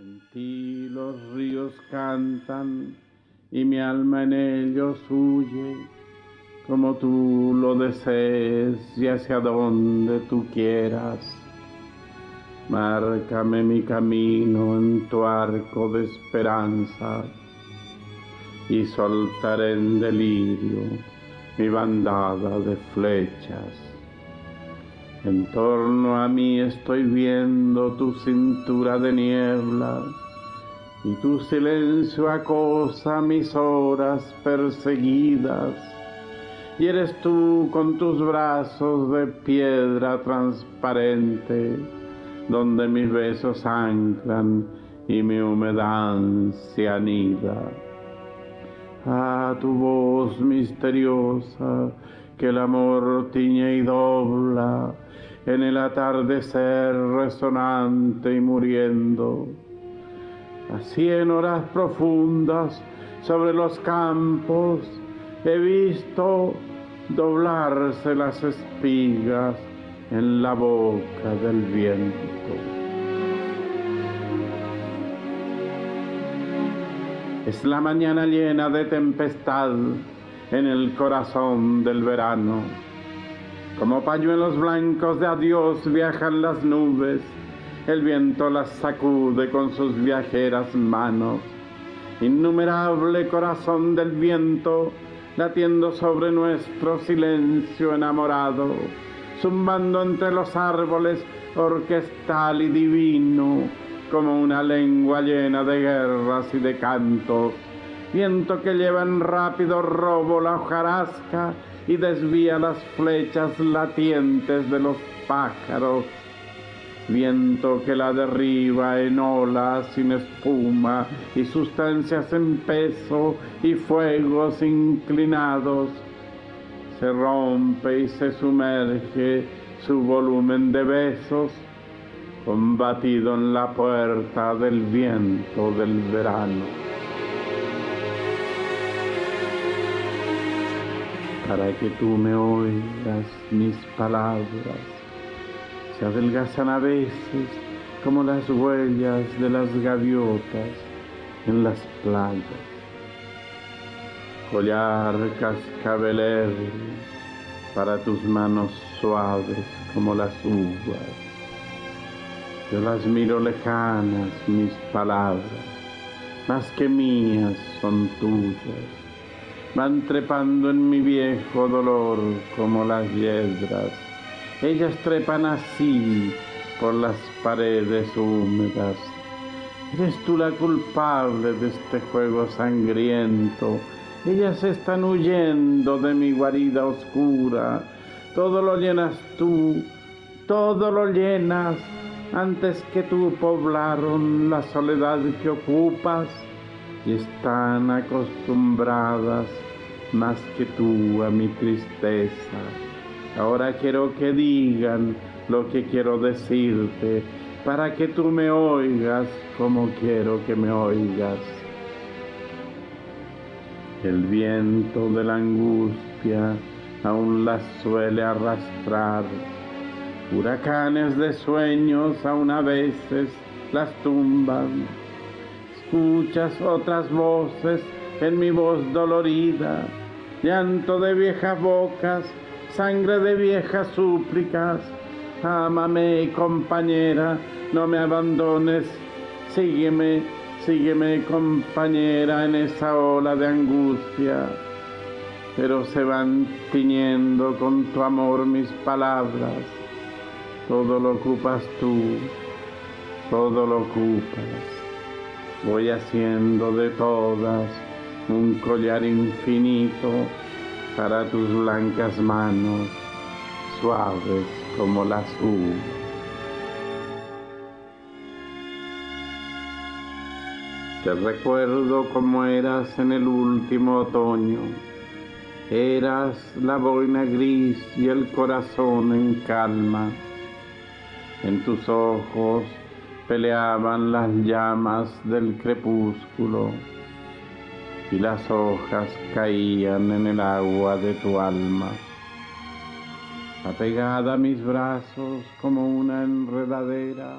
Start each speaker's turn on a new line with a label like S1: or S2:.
S1: En ti los ríos cantan y mi alma en ellos huye, como tú lo desees y hacia donde tú quieras. Márcame mi camino en tu arco de esperanza y soltaré en delirio mi bandada de flechas. En torno a mí estoy viendo tu cintura de niebla y tu silencio acosa mis horas perseguidas. Y eres tú con tus brazos de piedra transparente, donde mis besos anclan y mi humedad se anida. A tu voz misteriosa que el amor tiñe y dobla en el atardecer resonante y muriendo. Así en horas profundas sobre los campos he visto doblarse las espigas en la boca del viento. Es la mañana llena de tempestad en el corazón del verano. Como pañuelos blancos de adiós viajan las nubes, el viento las sacude con sus viajeras manos. Innumerable corazón del viento, latiendo sobre nuestro silencio enamorado, zumbando entre los árboles orquestal y divino, como una lengua llena de guerras y de cantos viento que lleva en rápido robo la hojarasca y desvía las flechas latientes de los pájaros, viento que la derriba en olas sin espuma y sustancias en peso y fuegos inclinados, se rompe y se sumerge su volumen de besos, combatido en la puerta del viento del verano. Para que tú me oigas mis palabras. Se adelgazan a veces como las huellas de las gaviotas en las playas. Collar cascabelero para tus manos suaves como las uvas. Yo las miro lejanas, mis palabras, más que mías son tuyas van trepando en mi viejo dolor como las hiedras. Ellas trepan así por las paredes húmedas. Eres tú la culpable de este juego sangriento. Ellas están huyendo de mi guarida oscura. Todo lo llenas tú, todo lo llenas antes que tú poblaron la soledad que ocupas están acostumbradas más que tú a mi tristeza. Ahora quiero que digan lo que quiero decirte, para que tú me oigas como quiero que me oigas. El viento de la angustia aún las suele arrastrar. Huracanes de sueños aún a veces las tumban escuchas otras voces en mi voz dolorida, llanto de viejas bocas, sangre de viejas súplicas. Ámame, compañera, no me abandones, sígueme, sígueme, compañera, en esa ola de angustia. Pero se van tiñendo con tu amor mis palabras, todo lo ocupas tú, todo lo ocupas voy haciendo de todas un collar infinito para tus blancas manos, suaves como las uvas. Te recuerdo como eras en el último otoño. Eras la boina gris y el corazón en calma. En tus ojos peleaban las llamas del crepúsculo y las hojas caían en el agua de tu alma. Apegada a mis brazos como una enredadera,